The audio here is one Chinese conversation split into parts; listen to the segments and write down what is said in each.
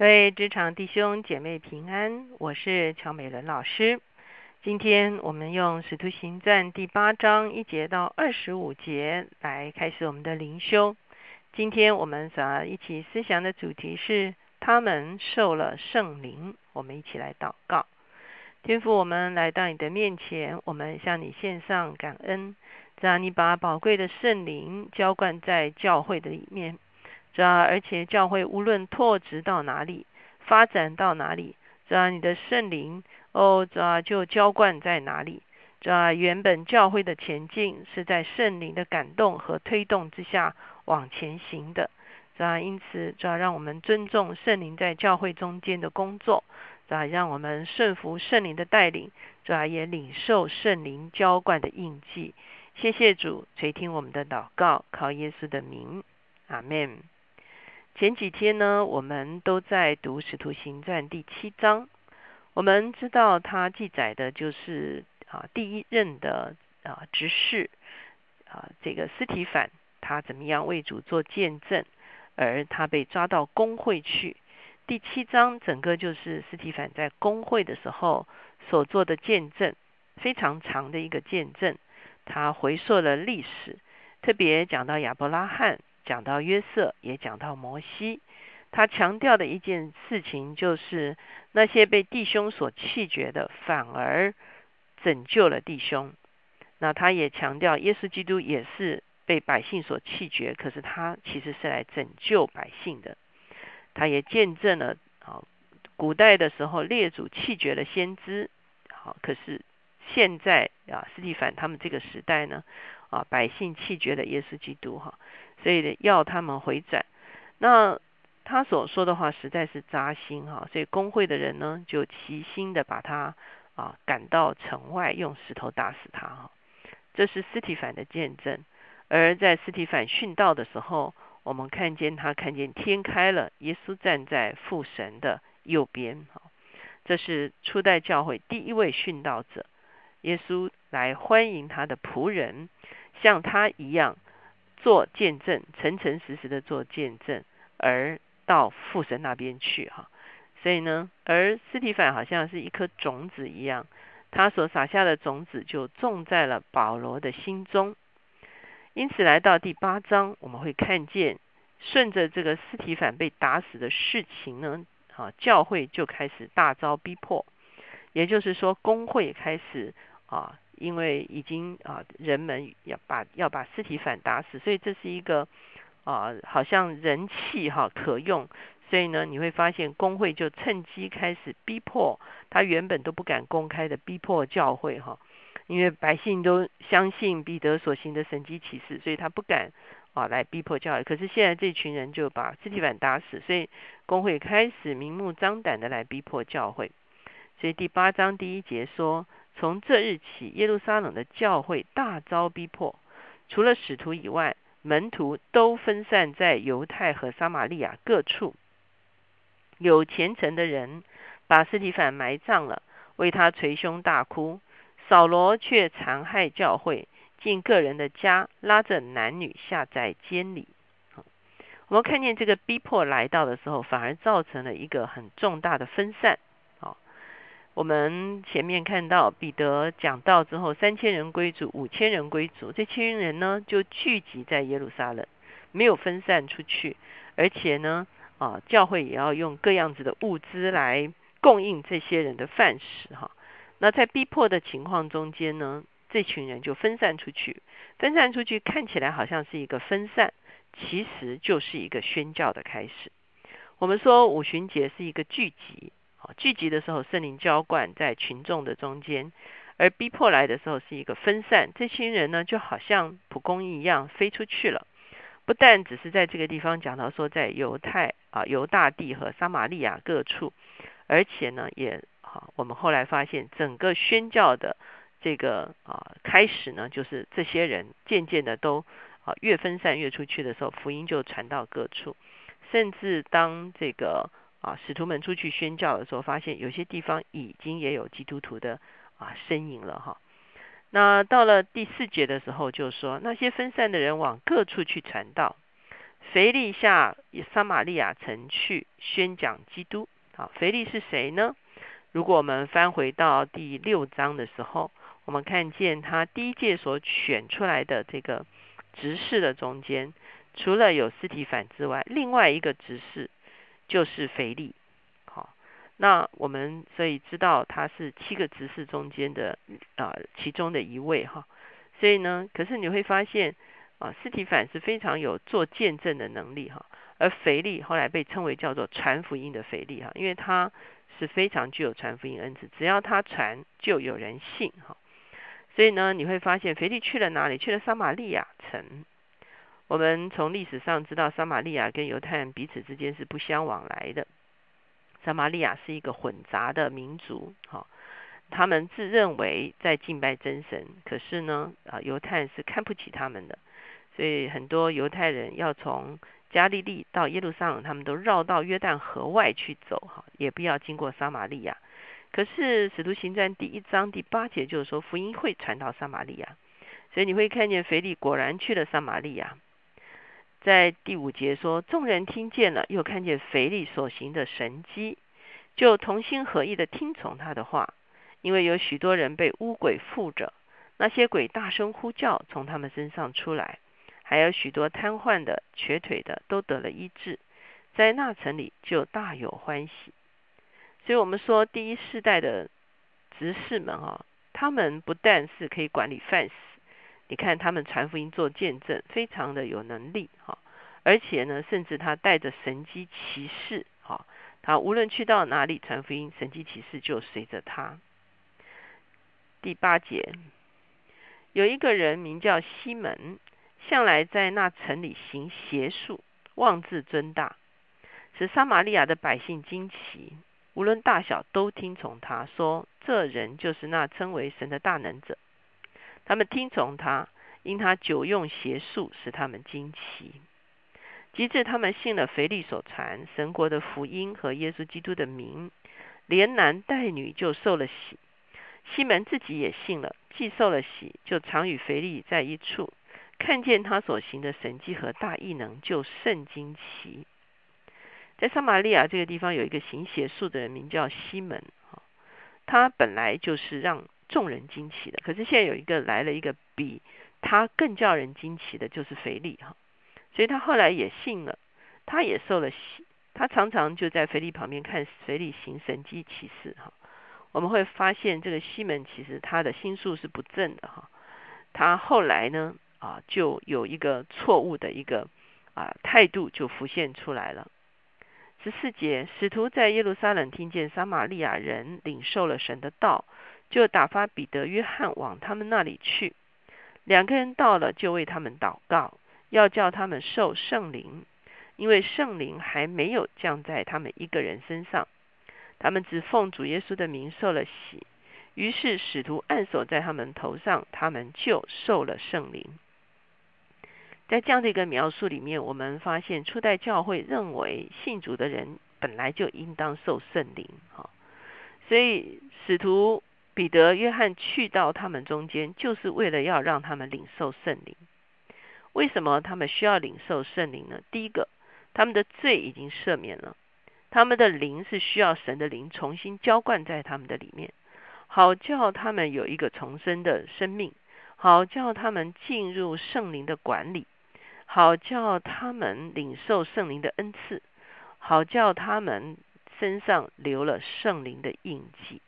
各位职场弟兄姐妹平安，我是乔美伦老师。今天我们用《使徒行传》第八章一节到二十五节来开始我们的灵修。今天我们所要一起思想的主题是他们受了圣灵。我们一起来祷告，天父，我们来到你的面前，我们向你献上感恩，让你把宝贵的圣灵浇灌在教会的里面。这而且教会无论拓殖到哪里，发展到哪里，这你的圣灵哦，这就浇灌在哪里。这原本教会的前进是在圣灵的感动和推动之下往前行的。这因此，这让我们尊重圣灵在教会中间的工作。这让我们顺服圣灵的带领。这也领受圣灵浇灌的印记。谢谢主垂听我们的祷告，靠耶稣的名，阿门。前几天呢，我们都在读《使徒行传》第七章。我们知道，它记载的就是啊，第一任的啊执事啊，这个斯提凡，他怎么样为主做见证，而他被抓到工会去。第七章整个就是斯提凡在工会的时候所做的见证，非常长的一个见证。他回溯了历史，特别讲到亚伯拉罕。讲到约瑟，也讲到摩西，他强调的一件事情就是，那些被弟兄所弃绝的，反而拯救了弟兄。那他也强调，耶稣基督也是被百姓所弃绝，可是他其实是来拯救百姓的。他也见证了，啊，古代的时候列祖弃绝了先知，好，可是现在啊，斯蒂凡他们这个时代呢，啊，百姓弃绝了耶稣基督，哈。所以要他们回转，那他所说的话实在是扎心哈，所以工会的人呢就齐心的把他啊赶到城外，用石头打死他哈。这是斯提凡的见证。而在斯提凡殉道的时候，我们看见他看见天开了，耶稣站在父神的右边哈。这是初代教会第一位殉道者，耶稣来欢迎他的仆人，像他一样。做见证，诚诚实实的做见证，而到父神那边去哈。所以呢，而斯提凡好像是一颗种子一样，他所撒下的种子就种在了保罗的心中。因此，来到第八章，我们会看见，顺着这个斯提凡被打死的事情呢，啊，教会就开始大遭逼迫，也就是说，工会开始啊。因为已经啊，人们要把要把尸体反打死，所以这是一个啊，好像人气哈可用，所以呢，你会发现工会就趁机开始逼迫他原本都不敢公开的逼迫教会哈，因为百姓都相信彼得所行的神迹启示，所以他不敢啊来逼迫教会。可是现在这群人就把尸体反打死，所以工会开始明目张胆的来逼迫教会。所以第八章第一节说。从这日起，耶路撒冷的教会大遭逼迫，除了使徒以外，门徒都分散在犹太和撒玛利亚各处。有虔诚的人把斯提凡埋葬了，为他捶胸大哭；扫罗却残害教会，进个人的家，拉着男女下在监里。我们看见这个逼迫来到的时候，反而造成了一个很重大的分散。我们前面看到彼得讲到之后，三千人归主，五千人归主，这群人呢就聚集在耶路撒冷，没有分散出去，而且呢，啊，教会也要用各样子的物资来供应这些人的饭食哈。那在逼迫的情况中间呢，这群人就分散出去，分散出去看起来好像是一个分散，其实就是一个宣教的开始。我们说五旬节是一个聚集。聚集的时候，圣灵浇灌在群众的中间；而逼迫来的时候，是一个分散。这群人呢，就好像蒲公英一样飞出去了。不但只是在这个地方讲到说，在犹太啊、犹大地和撒玛利亚各处，而且呢，也好，我们后来发现，整个宣教的这个啊开始呢，就是这些人渐渐的都啊越分散越出去的时候，福音就传到各处，甚至当这个。啊，使徒们出去宣教的时候，发现有些地方已经也有基督徒的啊身影了哈。那到了第四节的时候，就说那些分散的人往各处去传道，腓利下撒玛利亚城去宣讲基督。啊，腓利是谁呢？如果我们翻回到第六章的时候，我们看见他第一届所选出来的这个执事的中间，除了有斯提凡之外，另外一个执事就是腓力。好，那我们所以知道他是七个执事中间的啊其中的一位哈。所以呢，可是你会发现啊，斯提凡是非常有做见证的能力哈，而腓力后来被称为叫做传福音的腓力哈，因为他。是非常具有传福音恩赐，只要他传，就有人信哈。所以呢，你会发现腓力去了哪里？去了撒玛利亚城。我们从历史上知道，撒玛利亚跟犹太人彼此之间是不相往来的。撒玛利亚是一个混杂的民族，哈，他们自认为在敬拜真神，可是呢，啊，犹太人是看不起他们的，所以很多犹太人要从。加利利到耶路撒冷，他们都绕到约旦河外去走，哈，也不要经过撒玛利亚。可是使徒行传第一章第八节就是说，福音会传到撒玛利亚，所以你会看见腓力果然去了撒玛利亚。在第五节说，众人听见了，又看见腓力所行的神迹，就同心合意的听从他的话，因为有许多人被污鬼附着，那些鬼大声呼叫，从他们身上出来。还有许多瘫痪的、瘸腿的都得了医治，在那城里就大有欢喜。所以，我们说第一世代的执事们啊，他们不但是可以管理饭食，你看他们传福音做见证，非常的有能力哈。而且呢，甚至他带着神机骑士哈，他无论去到哪里传福音，神机骑士就随着他。第八节，有一个人名叫西门。向来在那城里行邪术，妄自尊大，使撒玛利亚的百姓惊奇。无论大小，都听从他，说这人就是那称为神的大能者。他们听从他，因他久用邪术，使他们惊奇。及至他们信了腓力所传神国的福音和耶稣基督的名，连男带女就受了洗。西门自己也信了，既受了洗，就常与腓力在一处。看见他所行的神迹和大异能，就甚惊奇。在撒玛利亚这个地方，有一个行邪术的人，名叫西门。他本来就是让众人惊奇的。可是现在有一个来了一个比他更叫人惊奇的，就是腓力。哈，所以他后来也信了，他也受了洗。他常常就在腓力旁边看腓力行神迹奇事。哈，我们会发现这个西门其实他的心术是不正的。哈，他后来呢？啊，就有一个错误的一个啊态度就浮现出来了。十四节，使徒在耶路撒冷听见撒玛利亚人领受了神的道，就打发彼得、约翰往他们那里去。两个人到了，就为他们祷告，要叫他们受圣灵，因为圣灵还没有降在他们一个人身上。他们只奉主耶稣的名受了洗。于是使徒按手在他们头上，他们就受了圣灵。在这样的一个描述里面，我们发现初代教会认为信主的人本来就应当受圣灵，哈，所以使徒彼得、约翰去到他们中间，就是为了要让他们领受圣灵。为什么他们需要领受圣灵呢？第一个，他们的罪已经赦免了，他们的灵是需要神的灵重新浇灌在他们的里面，好叫他们有一个重生的生命，好叫他们进入圣灵的管理。好叫他们领受圣灵的恩赐，好叫他们身上留了圣灵的印记。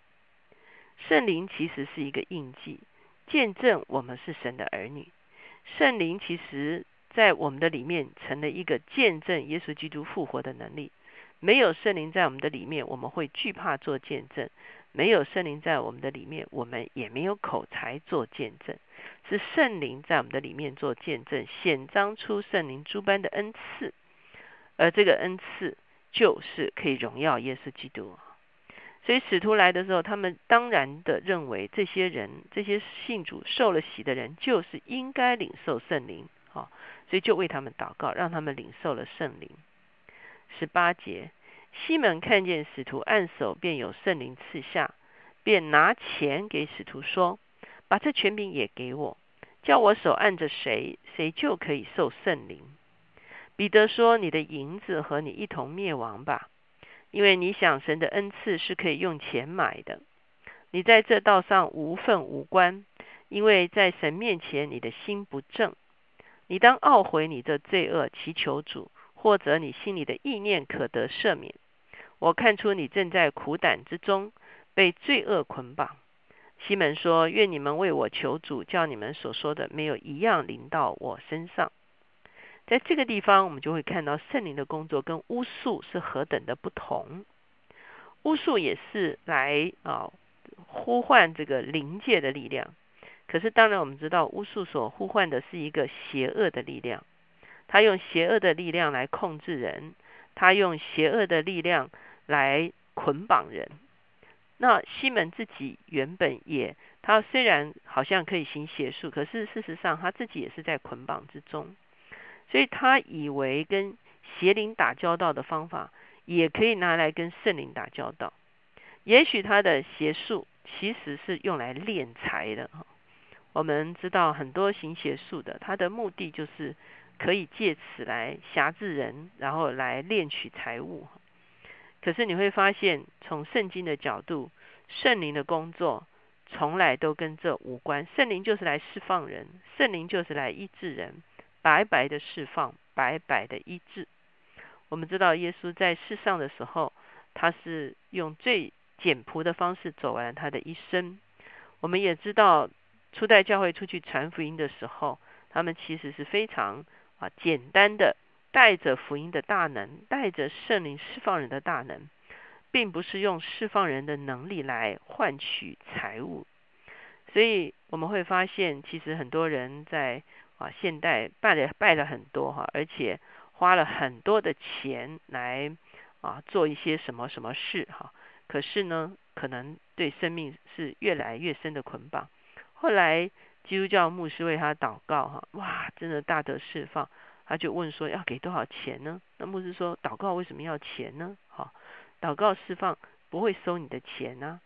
圣灵其实是一个印记，见证我们是神的儿女。圣灵其实在我们的里面成了一个见证耶稣基督复活的能力。没有圣灵在我们的里面，我们会惧怕做见证；没有圣灵在我们的里面，我们也没有口才做见证。是圣灵在我们的里面做见证，显彰出圣灵诸般的恩赐，而这个恩赐就是可以荣耀耶稣基督。所以使徒来的时候，他们当然的认为这些人、这些信主受了洗的人，就是应该领受圣灵。好，所以就为他们祷告，让他们领受了圣灵。十八节，西门看见使徒按手，便有圣灵赐下，便拿钱给使徒说。把这权柄也给我，叫我手按着谁，谁就可以受圣灵。彼得说：“你的银子和你一同灭亡吧，因为你想神的恩赐是可以用钱买的。你在这道上无份无关，因为在神面前你的心不正。你当懊悔你的罪恶，祈求主，或者你心里的意念可得赦免。我看出你正在苦胆之中，被罪恶捆绑。”西门说：“愿你们为我求主，叫你们所说的没有一样临到我身上。”在这个地方，我们就会看到圣灵的工作跟巫术是何等的不同。巫术也是来啊呼唤这个灵界的力量，可是当然我们知道巫术所呼唤的是一个邪恶的力量，他用邪恶的力量来控制人，他用邪恶的力量来捆绑人。那西门自己原本也，他虽然好像可以行邪术，可是事实上他自己也是在捆绑之中，所以他以为跟邪灵打交道的方法，也可以拿来跟圣灵打交道。也许他的邪术其实是用来敛财的哈。我们知道很多行邪术的，他的目的就是可以借此来辖制人，然后来敛取财物。可是你会发现，从圣经的角度，圣灵的工作从来都跟这无关。圣灵就是来释放人，圣灵就是来医治人，白白的释放，白白的医治。我们知道，耶稣在世上的时候，他是用最简朴的方式走完他的一生。我们也知道，初代教会出去传福音的时候，他们其实是非常啊简单的。带着福音的大能，带着圣灵释放人的大能，并不是用释放人的能力来换取财物。所以我们会发现，其实很多人在啊现代拜了拜了很多哈，而且花了很多的钱来啊做一些什么什么事哈。可是呢，可能对生命是越来越深的捆绑。后来基督教牧师为他祷告哈，哇，真的大得释放。他就问说要给多少钱呢？那牧师说祷告为什么要钱呢？哈，祷告释放不会收你的钱呢。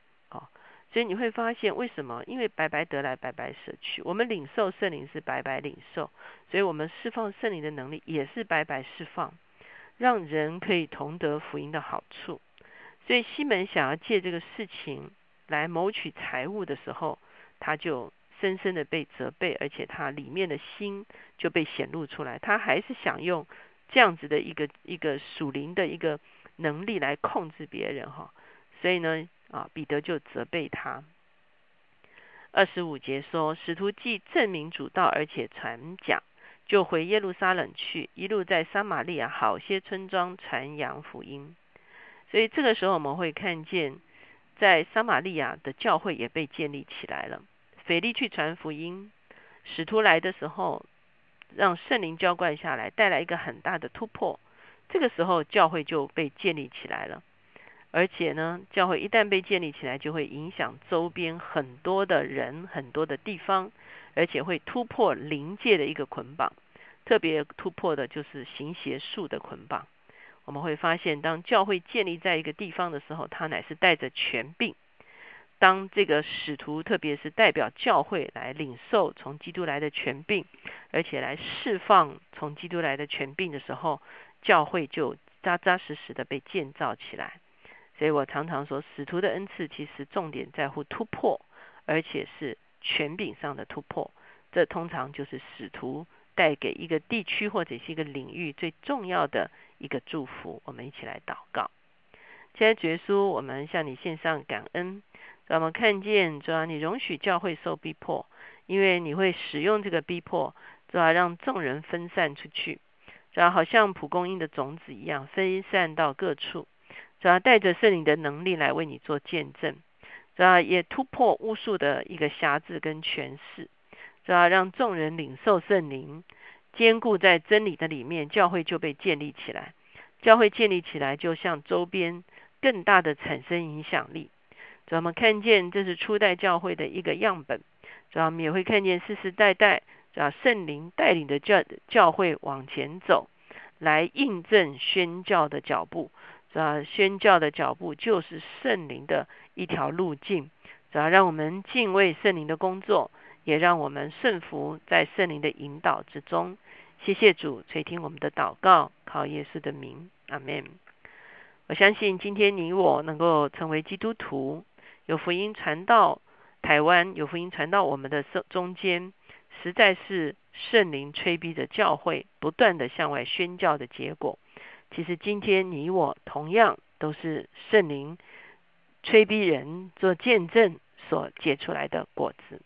所以你会发现为什么？因为白白得来白白舍去，我们领受圣灵是白白领受，所以我们释放圣灵的能力也是白白释放，让人可以同得福音的好处。所以西门想要借这个事情来谋取财物的时候，他就。深深的被责备，而且他里面的心就被显露出来。他还是想用这样子的一个一个属灵的一个能力来控制别人哈。所以呢，啊，彼得就责备他。二十五节说，使徒既证明主道，而且传讲，就回耶路撒冷去，一路在撒玛利亚好些村庄传扬福音。所以这个时候我们会看见，在撒玛利亚的教会也被建立起来了。腓力去传福音，使徒来的时候，让圣灵浇灌下来，带来一个很大的突破。这个时候，教会就被建立起来了。而且呢，教会一旦被建立起来，就会影响周边很多的人、很多的地方，而且会突破灵界的一个捆绑。特别突破的就是行邪术的捆绑。我们会发现，当教会建立在一个地方的时候，它乃是带着权柄。当这个使徒，特别是代表教会来领受从基督来的权柄，而且来释放从基督来的权柄的时候，教会就扎扎实实的被建造起来。所以我常常说，使徒的恩赐其实重点在乎突破，而且是权柄上的突破。这通常就是使徒带给一个地区或者是一个领域最重要的一个祝福。我们一起来祷告。现在主耶稣，我们向你献上感恩。让我们看见，主要你容许教会受逼迫，因为你会使用这个逼迫，主要让众人分散出去，主要好像蒲公英的种子一样分散到各处，主要带着圣灵的能力来为你做见证，主要也突破巫术的一个辖制跟权势，主要让众人领受圣灵，坚固在真理的里面，教会就被建立起来，教会建立起来，就像周边更大的产生影响力。主要我们看见这是初代教会的一个样本，主要我们也会看见世世代代，主要圣灵带领的教教会往前走，来印证宣教的脚步。啊宣教的脚步就是圣灵的一条路径。主要让我们敬畏圣灵的工作，也让我们顺服在圣灵的引导之中，谢谢主垂听我们的祷告，靠耶稣的名，阿门。我相信今天你我能够成为基督徒，有福音传到台湾，有福音传到我们的中中间，实在是圣灵催逼着教会不断的向外宣教的结果。其实今天你我同样都是圣灵催逼人做见证所结出来的果子。